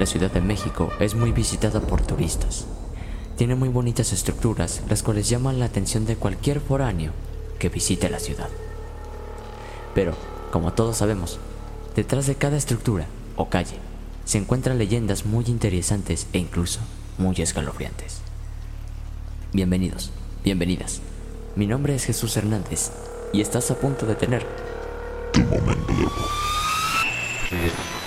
La Ciudad de México es muy visitada por turistas. Tiene muy bonitas estructuras, las cuales llaman la atención de cualquier foráneo que visite la ciudad. Pero, como todos sabemos, detrás de cada estructura o calle se encuentran leyendas muy interesantes e incluso muy escalofriantes. Bienvenidos, bienvenidas. Mi nombre es Jesús Hernández y estás a punto de tener tu momento de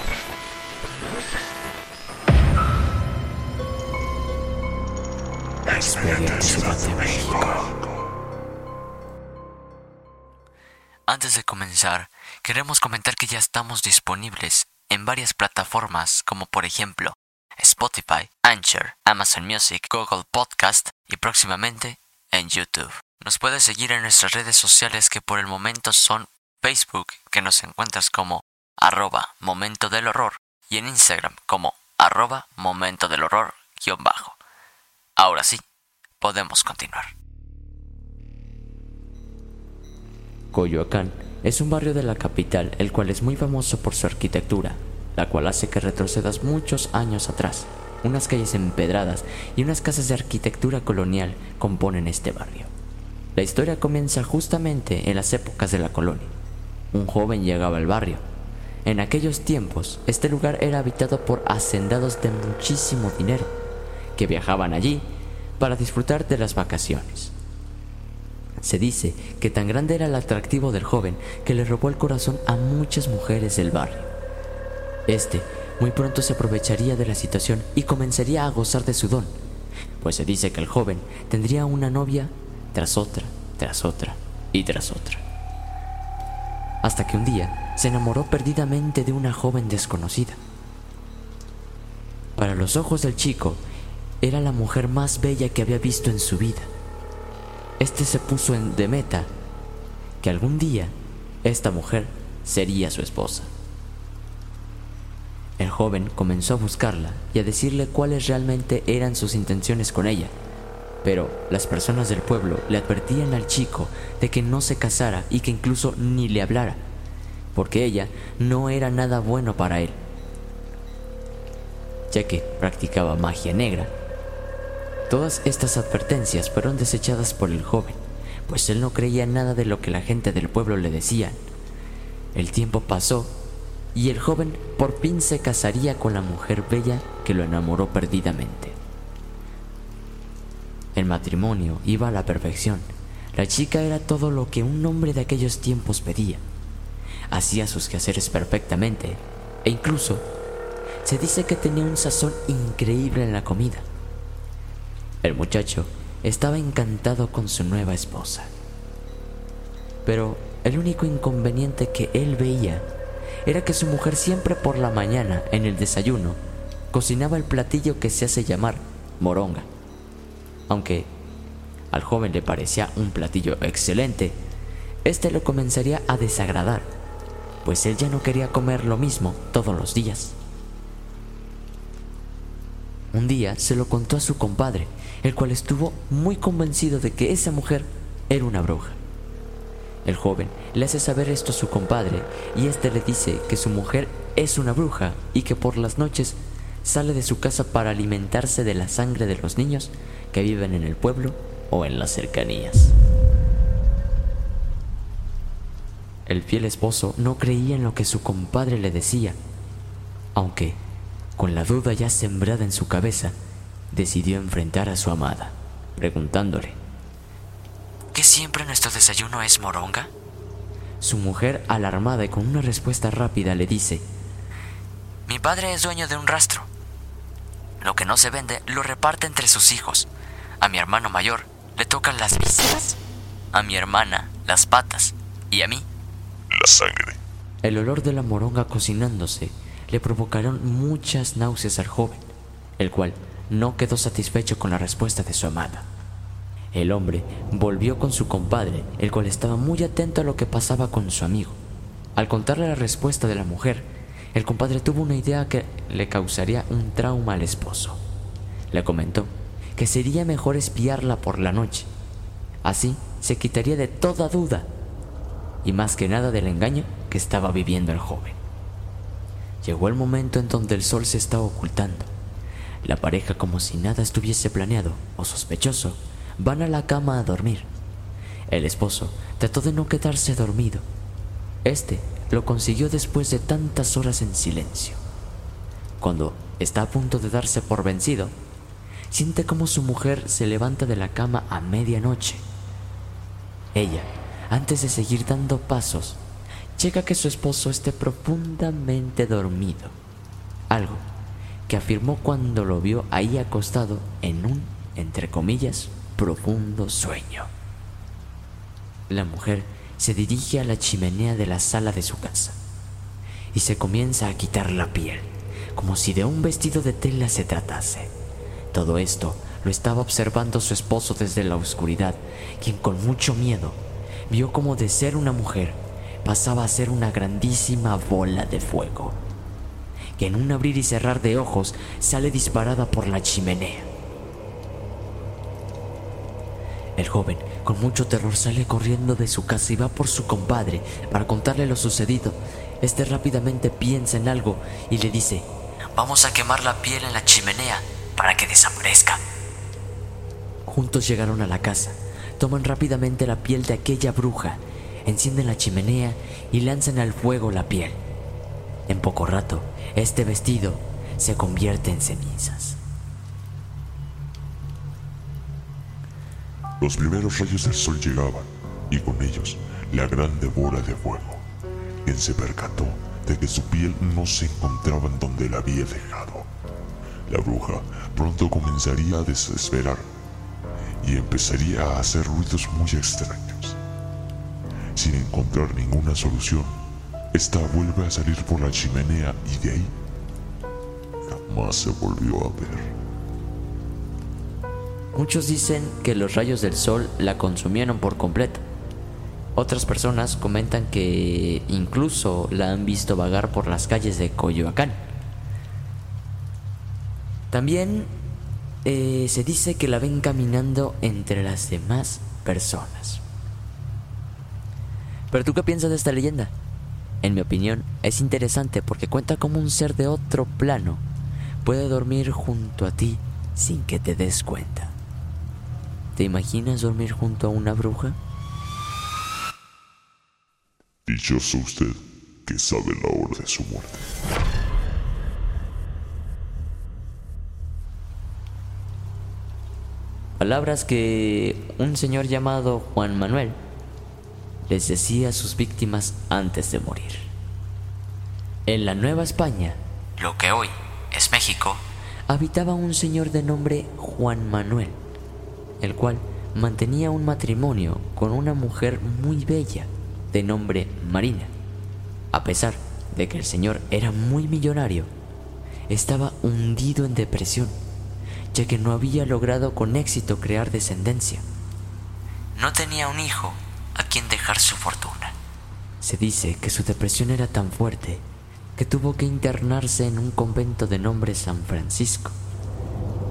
Antes de comenzar, queremos comentar que ya estamos disponibles en varias plataformas como por ejemplo Spotify, Anchor, Amazon Music, Google Podcast y próximamente en YouTube. Nos puedes seguir en nuestras redes sociales que por el momento son Facebook, que nos encuentras como arroba momento del horror, y en Instagram como arroba momento del horror guion bajo. Ahora sí, podemos continuar. Coyoacán es un barrio de la capital el cual es muy famoso por su arquitectura, la cual hace que retrocedas muchos años atrás. Unas calles empedradas y unas casas de arquitectura colonial componen este barrio. La historia comienza justamente en las épocas de la colonia. Un joven llegaba al barrio. En aquellos tiempos, este lugar era habitado por hacendados de muchísimo dinero, que viajaban allí para disfrutar de las vacaciones. Se dice que tan grande era el atractivo del joven que le robó el corazón a muchas mujeres del barrio. Este muy pronto se aprovecharía de la situación y comenzaría a gozar de su don, pues se dice que el joven tendría una novia tras otra, tras otra y tras otra. Hasta que un día se enamoró perdidamente de una joven desconocida. Para los ojos del chico, era la mujer más bella que había visto en su vida. Este se puso en de meta que algún día esta mujer sería su esposa. El joven comenzó a buscarla y a decirle cuáles realmente eran sus intenciones con ella, pero las personas del pueblo le advertían al chico de que no se casara y que incluso ni le hablara, porque ella no era nada bueno para él, ya que practicaba magia negra Todas estas advertencias fueron desechadas por el joven, pues él no creía nada de lo que la gente del pueblo le decían. El tiempo pasó y el joven por fin se casaría con la mujer bella que lo enamoró perdidamente. El matrimonio iba a la perfección. La chica era todo lo que un hombre de aquellos tiempos pedía. Hacía sus quehaceres perfectamente e incluso se dice que tenía un sazón increíble en la comida. El muchacho estaba encantado con su nueva esposa. Pero el único inconveniente que él veía era que su mujer siempre por la mañana, en el desayuno, cocinaba el platillo que se hace llamar moronga. Aunque al joven le parecía un platillo excelente, este lo comenzaría a desagradar, pues él ya no quería comer lo mismo todos los días. Un día se lo contó a su compadre, el cual estuvo muy convencido de que esa mujer era una bruja. El joven le hace saber esto a su compadre y éste le dice que su mujer es una bruja y que por las noches sale de su casa para alimentarse de la sangre de los niños que viven en el pueblo o en las cercanías. El fiel esposo no creía en lo que su compadre le decía, aunque, con la duda ya sembrada en su cabeza, decidió enfrentar a su amada, preguntándole, ¿qué siempre nuestro desayuno es moronga? Su mujer, alarmada y con una respuesta rápida, le dice, Mi padre es dueño de un rastro. Lo que no se vende lo reparte entre sus hijos. A mi hermano mayor le tocan las vísceras, a mi hermana las patas y a mí la sangre. El olor de la moronga cocinándose le provocaron muchas náuseas al joven, el cual no quedó satisfecho con la respuesta de su amada. El hombre volvió con su compadre, el cual estaba muy atento a lo que pasaba con su amigo. Al contarle la respuesta de la mujer, el compadre tuvo una idea que le causaría un trauma al esposo. Le comentó que sería mejor espiarla por la noche. Así se quitaría de toda duda y más que nada del engaño que estaba viviendo el joven. Llegó el momento en donde el sol se estaba ocultando. La pareja, como si nada estuviese planeado o sospechoso, van a la cama a dormir. El esposo trató de no quedarse dormido. Este lo consiguió después de tantas horas en silencio. Cuando está a punto de darse por vencido, siente como su mujer se levanta de la cama a medianoche. Ella antes de seguir dando pasos, checa que su esposo esté profundamente dormido. Algo que afirmó cuando lo vio ahí acostado en un, entre comillas, profundo sueño. La mujer se dirige a la chimenea de la sala de su casa y se comienza a quitar la piel, como si de un vestido de tela se tratase. Todo esto lo estaba observando su esposo desde la oscuridad, quien con mucho miedo vio como de ser una mujer pasaba a ser una grandísima bola de fuego, que en un abrir y cerrar de ojos sale disparada por la chimenea. El joven, con mucho terror, sale corriendo de su casa y va por su compadre para contarle lo sucedido. Este rápidamente piensa en algo y le dice, vamos a quemar la piel en la chimenea para que desaparezca. Juntos llegaron a la casa toman rápidamente la piel de aquella bruja, encienden la chimenea y lanzan al fuego la piel. En poco rato, este vestido se convierte en cenizas. Los primeros rayos del sol llegaban y con ellos la grande bola de fuego, quien se percató de que su piel no se encontraba en donde la había dejado. La bruja pronto comenzaría a desesperar y empezaría a hacer ruidos muy extraños. Sin encontrar ninguna solución, esta vuelve a salir por la chimenea y de ahí jamás se volvió a ver. Muchos dicen que los rayos del sol la consumieron por completo. Otras personas comentan que incluso la han visto vagar por las calles de Coyoacán. También eh, se dice que la ven caminando entre las demás personas. ¿Pero tú qué piensas de esta leyenda? En mi opinión, es interesante porque cuenta cómo un ser de otro plano puede dormir junto a ti sin que te des cuenta. ¿Te imaginas dormir junto a una bruja? Dichoso usted que sabe la hora de su muerte. Palabras que un señor llamado Juan Manuel les decía a sus víctimas antes de morir. En la Nueva España, lo que hoy es México, habitaba un señor de nombre Juan Manuel, el cual mantenía un matrimonio con una mujer muy bella de nombre Marina. A pesar de que el señor era muy millonario, estaba hundido en depresión ya que no había logrado con éxito crear descendencia. no tenía un hijo quien dejar su fortuna. Se dice que su depresión era tan fuerte que tuvo que internarse en un convento de nombre San Francisco.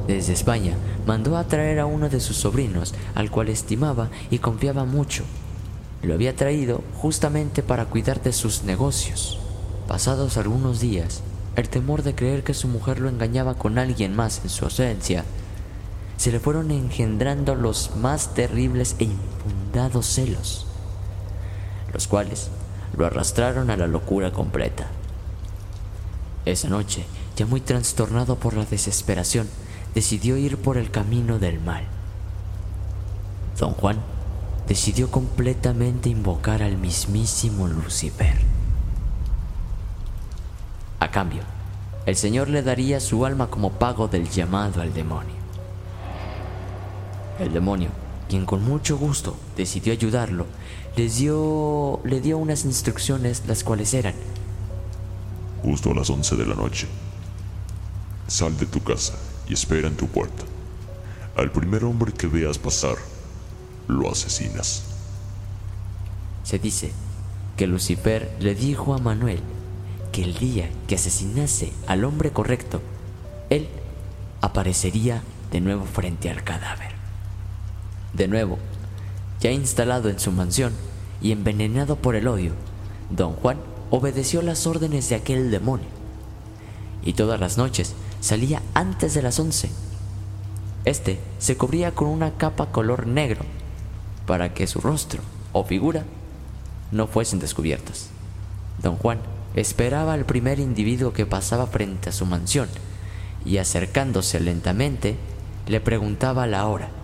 Desde España mandó a traer a uno de sus sobrinos, al cual estimaba y confiaba mucho. Lo había traído justamente para cuidar de sus negocios. Pasados algunos días, el temor de creer que su mujer lo engañaba con alguien más en su ausencia, se le fueron engendrando los más terribles e infundados celos, los cuales lo arrastraron a la locura completa. Esa noche, ya muy trastornado por la desesperación, decidió ir por el camino del mal. Don Juan decidió completamente invocar al mismísimo Lucifer. A cambio, el Señor le daría su alma como pago del llamado al demonio. El demonio, quien con mucho gusto decidió ayudarlo, les dio, le dio unas instrucciones las cuales eran Justo a las 11 de la noche, sal de tu casa y espera en tu puerta. Al primer hombre que veas pasar, lo asesinas. Se dice que Lucifer le dijo a Manuel que el día que asesinase al hombre correcto, él aparecería de nuevo frente al cadáver. De nuevo, ya instalado en su mansión y envenenado por el odio, don Juan obedeció las órdenes de aquel demonio. Y todas las noches salía antes de las once. Este se cubría con una capa color negro para que su rostro o figura no fuesen descubiertos. Don Juan esperaba al primer individuo que pasaba frente a su mansión y acercándose lentamente le preguntaba la hora.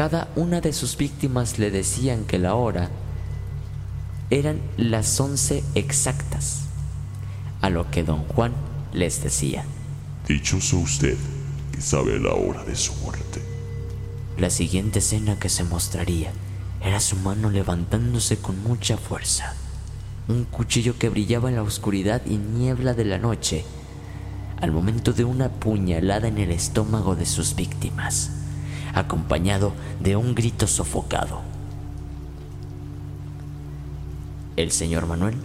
Cada una de sus víctimas le decían que la hora eran las once exactas, a lo que don Juan les decía. Dichoso usted que sabe la hora de su muerte. La siguiente escena que se mostraría era su mano levantándose con mucha fuerza, un cuchillo que brillaba en la oscuridad y niebla de la noche, al momento de una puñalada en el estómago de sus víctimas, acompañado de un grito sofocado. El señor Manuel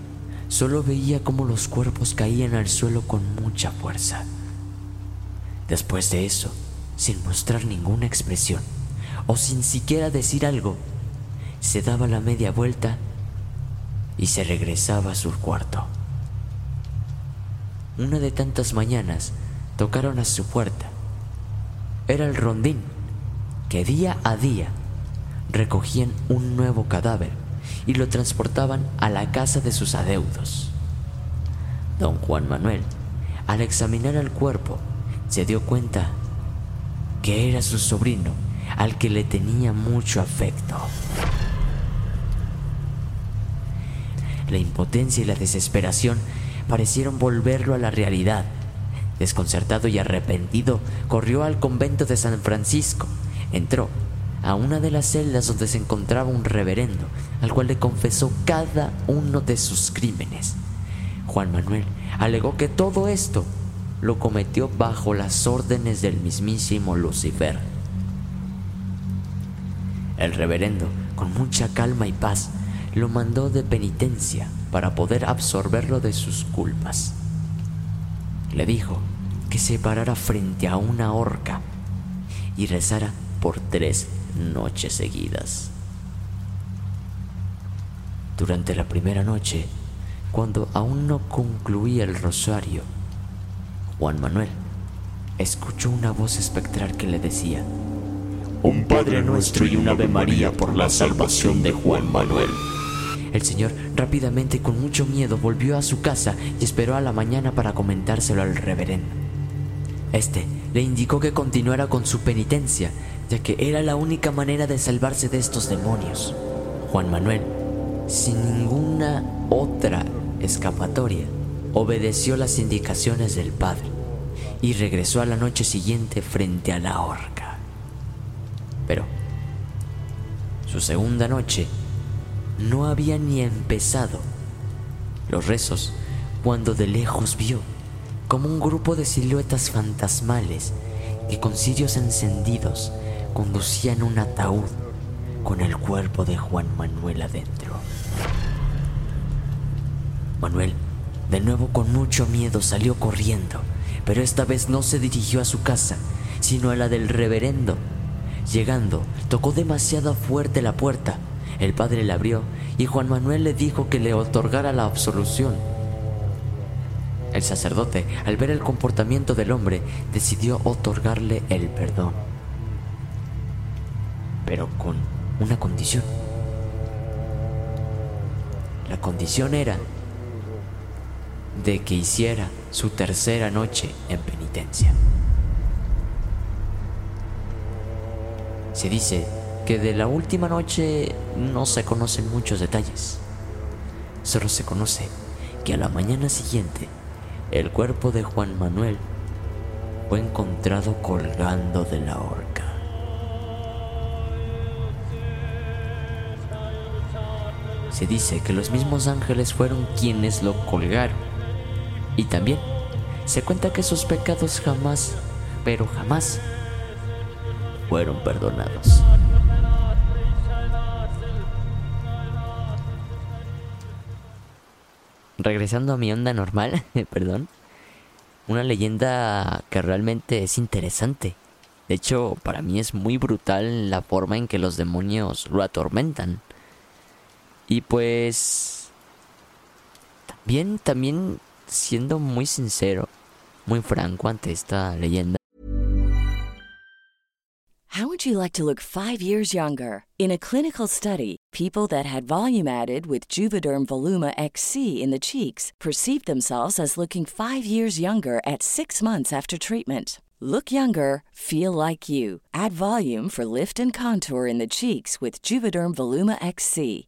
solo veía cómo los cuerpos caían al suelo con mucha fuerza. Después de eso, sin mostrar ninguna expresión o sin siquiera decir algo, se daba la media vuelta y se regresaba a su cuarto. Una de tantas mañanas tocaron a su puerta. Era el rondín que día a día recogían un nuevo cadáver y lo transportaban a la casa de sus adeudos. Don Juan Manuel, al examinar el cuerpo, se dio cuenta que era su sobrino al que le tenía mucho afecto. La impotencia y la desesperación parecieron volverlo a la realidad. Desconcertado y arrepentido, corrió al convento de San Francisco. Entró a una de las celdas donde se encontraba un reverendo, al cual le confesó cada uno de sus crímenes. Juan Manuel alegó que todo esto lo cometió bajo las órdenes del mismísimo Lucifer. El reverendo, con mucha calma y paz, lo mandó de penitencia para poder absorberlo de sus culpas. Le dijo que se parara frente a una horca y rezara por tres noches seguidas. Durante la primera noche, cuando aún no concluía el rosario, Juan Manuel escuchó una voz espectral que le decía, Un Padre nuestro y un Ave María por la salvación de Juan Manuel. El señor rápidamente y con mucho miedo volvió a su casa y esperó a la mañana para comentárselo al reverendo. Este le indicó que continuara con su penitencia, ya que era la única manera de salvarse de estos demonios. Juan Manuel, sin ninguna otra escapatoria, obedeció las indicaciones del padre y regresó a la noche siguiente frente a la horca. Pero su segunda noche no había ni empezado los rezos cuando de lejos vio como un grupo de siluetas fantasmales que con cirios encendidos conducían un ataúd con el cuerpo de Juan Manuel adentro. Manuel, de nuevo con mucho miedo, salió corriendo, pero esta vez no se dirigió a su casa, sino a la del reverendo. Llegando, tocó demasiado fuerte la puerta. El padre la abrió y Juan Manuel le dijo que le otorgara la absolución. El sacerdote, al ver el comportamiento del hombre, decidió otorgarle el perdón. Pero con una condición. La condición era de que hiciera su tercera noche en penitencia. Se dice que de la última noche no se conocen muchos detalles. Solo se conoce que a la mañana siguiente el cuerpo de Juan Manuel fue encontrado colgando de la horca. Se dice que los mismos ángeles fueron quienes lo colgaron. Y también se cuenta que sus pecados jamás, pero jamás, fueron perdonados. Regresando a mi onda normal, perdón, una leyenda que realmente es interesante. De hecho, para mí es muy brutal la forma en que los demonios lo atormentan. Y pues... También, también siendo muy sincero, muy franco ante esta leyenda. How would you like to look five years younger? In a clinical study, people that had volume added with Juvederm Voluma XC in the cheeks perceived themselves as looking five years younger at six months after treatment. Look younger, feel like you. Add volume for lift and contour in the cheeks with Juvederm Voluma XC.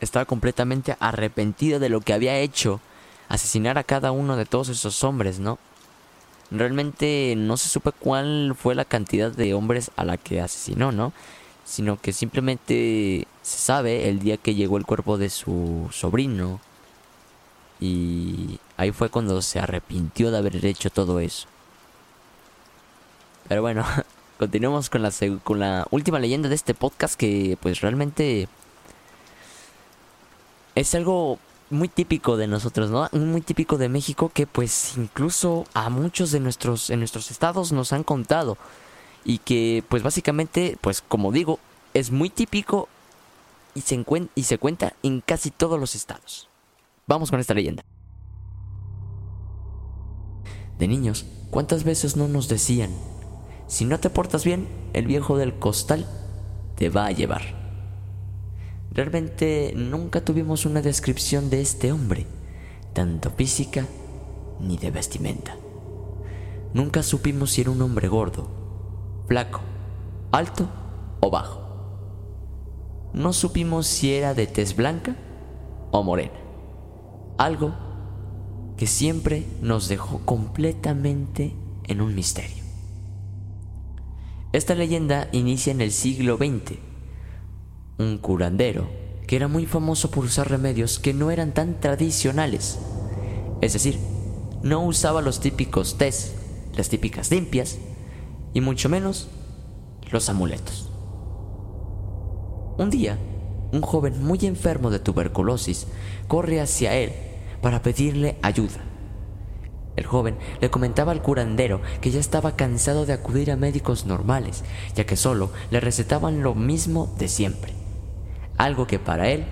estaba completamente arrepentido de lo que había hecho, asesinar a cada uno de todos esos hombres, ¿no? Realmente no se supe cuál fue la cantidad de hombres a la que asesinó, ¿no? Sino que simplemente se sabe el día que llegó el cuerpo de su sobrino. Y ahí fue cuando se arrepintió de haber hecho todo eso. Pero bueno, continuemos con la, con la última leyenda de este podcast que pues realmente es algo muy típico de nosotros, ¿no? Muy típico de México que pues incluso a muchos de nuestros en nuestros estados nos han contado y que pues básicamente pues como digo es muy típico y se, y se cuenta en casi todos los estados. Vamos con esta leyenda. De niños, ¿cuántas veces no nos decían, si no te portas bien, el viejo del costal te va a llevar? Realmente nunca tuvimos una descripción de este hombre, tanto física ni de vestimenta. Nunca supimos si era un hombre gordo, flaco, alto o bajo. No supimos si era de tez blanca o morena. Algo que siempre nos dejó completamente en un misterio. Esta leyenda inicia en el siglo XX un curandero que era muy famoso por usar remedios que no eran tan tradicionales, es decir, no usaba los típicos tés, las típicas limpias, y mucho menos los amuletos. Un día, un joven muy enfermo de tuberculosis corre hacia él para pedirle ayuda. El joven le comentaba al curandero que ya estaba cansado de acudir a médicos normales, ya que solo le recetaban lo mismo de siempre, algo que para él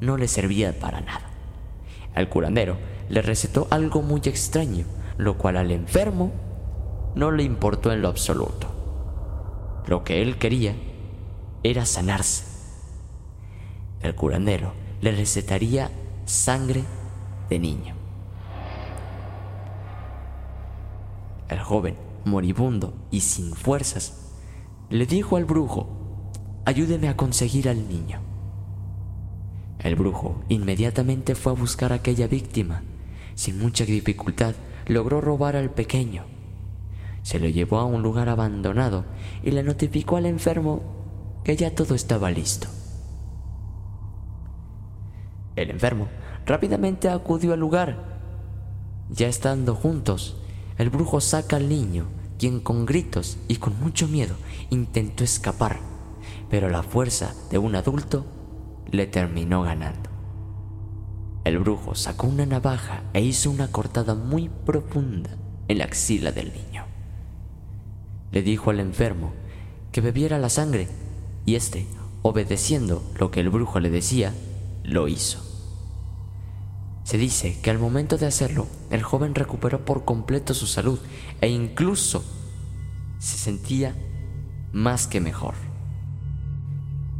no le servía para nada. Al curandero le recetó algo muy extraño, lo cual al enfermo no le importó en lo absoluto. Lo que él quería era sanarse. El curandero le recetaría sangre de niño. El joven, moribundo y sin fuerzas, le dijo al brujo, ayúdeme a conseguir al niño. El brujo inmediatamente fue a buscar a aquella víctima. Sin mucha dificultad, logró robar al pequeño. Se lo llevó a un lugar abandonado y le notificó al enfermo que ya todo estaba listo. El enfermo rápidamente acudió al lugar. Ya estando juntos, el brujo saca al niño, quien con gritos y con mucho miedo intentó escapar, pero la fuerza de un adulto le terminó ganando. El brujo sacó una navaja e hizo una cortada muy profunda en la axila del niño. Le dijo al enfermo que bebiera la sangre y éste, obedeciendo lo que el brujo le decía, lo hizo. Se dice que al momento de hacerlo, el joven recuperó por completo su salud e incluso se sentía más que mejor.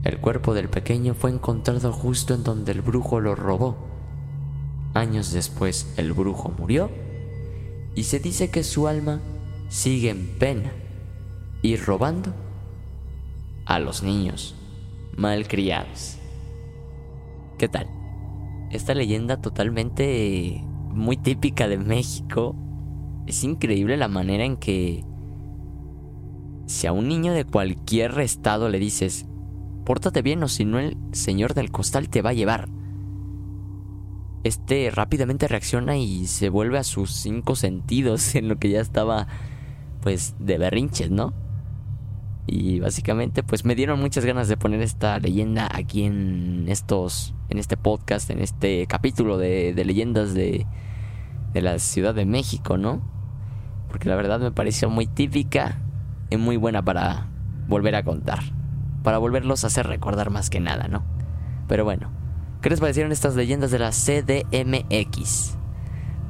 El cuerpo del pequeño fue encontrado justo en donde el brujo lo robó. Años después el brujo murió y se dice que su alma sigue en pena y robando a los niños malcriados. ¿Qué tal? esta leyenda totalmente muy típica de México. Es increíble la manera en que si a un niño de cualquier estado le dices, pórtate bien o si no el señor del costal te va a llevar. Este rápidamente reacciona y se vuelve a sus cinco sentidos en lo que ya estaba pues de berrinches, ¿no? Y básicamente pues me dieron muchas ganas de poner esta leyenda aquí en estos, en este podcast, en este capítulo de, leyendas de, de la Ciudad de México, ¿no? Porque la verdad me pareció muy típica y muy buena para volver a contar. Para volverlos a hacer recordar más que nada, ¿no? Pero bueno, ¿qué les parecieron estas leyendas de la CDMX?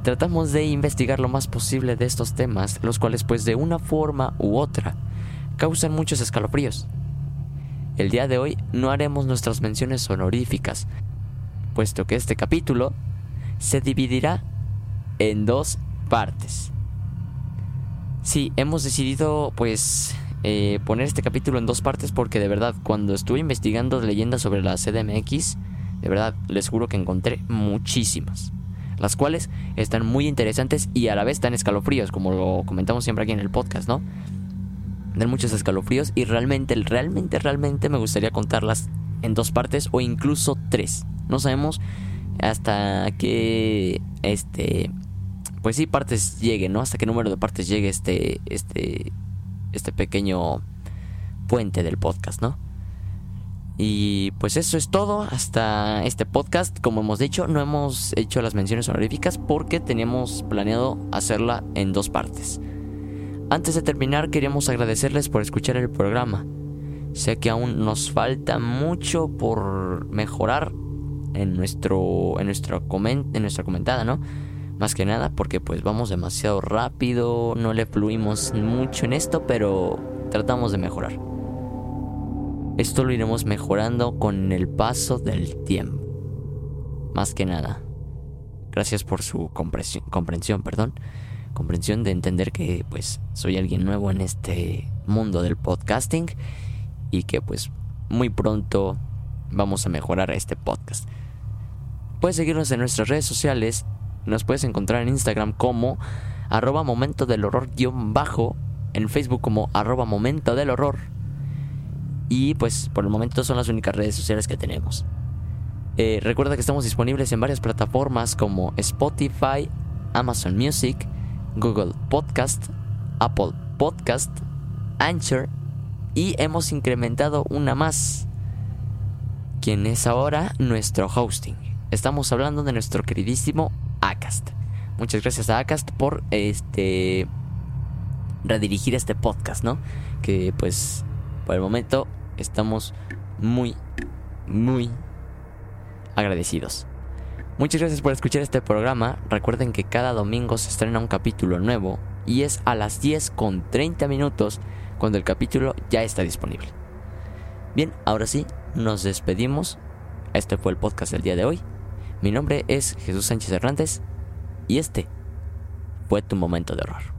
Tratamos de investigar lo más posible de estos temas, los cuales pues de una forma u otra causan muchos escalofríos. El día de hoy no haremos nuestras menciones honoríficas, puesto que este capítulo se dividirá en dos partes. Sí, hemos decidido pues eh, poner este capítulo en dos partes porque de verdad cuando estuve investigando leyendas sobre la CDMX, de verdad les juro que encontré muchísimas, las cuales están muy interesantes y a la vez tan escalofríos, como lo comentamos siempre aquí en el podcast, ¿no? de muchos escalofríos y realmente, realmente, realmente me gustaría contarlas en dos partes o incluso tres. No sabemos hasta qué, este, pues sí, partes lleguen, ¿no? Hasta qué número de partes llegue este, este, este pequeño puente del podcast, ¿no? Y pues eso es todo hasta este podcast. Como hemos dicho, no hemos hecho las menciones honoríficas porque teníamos planeado hacerla en dos partes. Antes de terminar, queríamos agradecerles por escuchar el programa. Sé que aún nos falta mucho por mejorar en nuestro en nuestra en nuestra comentada, ¿no? Más que nada porque pues vamos demasiado rápido, no le fluimos mucho en esto, pero tratamos de mejorar. Esto lo iremos mejorando con el paso del tiempo. Más que nada. Gracias por su comprensión, perdón comprensión de entender que pues soy alguien nuevo en este mundo del podcasting y que pues muy pronto vamos a mejorar este podcast. Puedes seguirnos en nuestras redes sociales, nos puedes encontrar en Instagram como arroba momento del horror guion bajo, en Facebook como arroba momento del horror y pues por el momento son las únicas redes sociales que tenemos. Eh, recuerda que estamos disponibles en varias plataformas como Spotify, Amazon Music, Google Podcast, Apple Podcast, Anchor y hemos incrementado una más, quien es ahora nuestro hosting. Estamos hablando de nuestro queridísimo Acast. Muchas gracias a Acast por este redirigir este podcast, ¿no? Que pues por el momento estamos muy muy agradecidos. Muchas gracias por escuchar este programa. Recuerden que cada domingo se estrena un capítulo nuevo y es a las 10 con 30 minutos cuando el capítulo ya está disponible. Bien, ahora sí, nos despedimos. Este fue el podcast del día de hoy. Mi nombre es Jesús Sánchez Hernández y este fue tu momento de horror.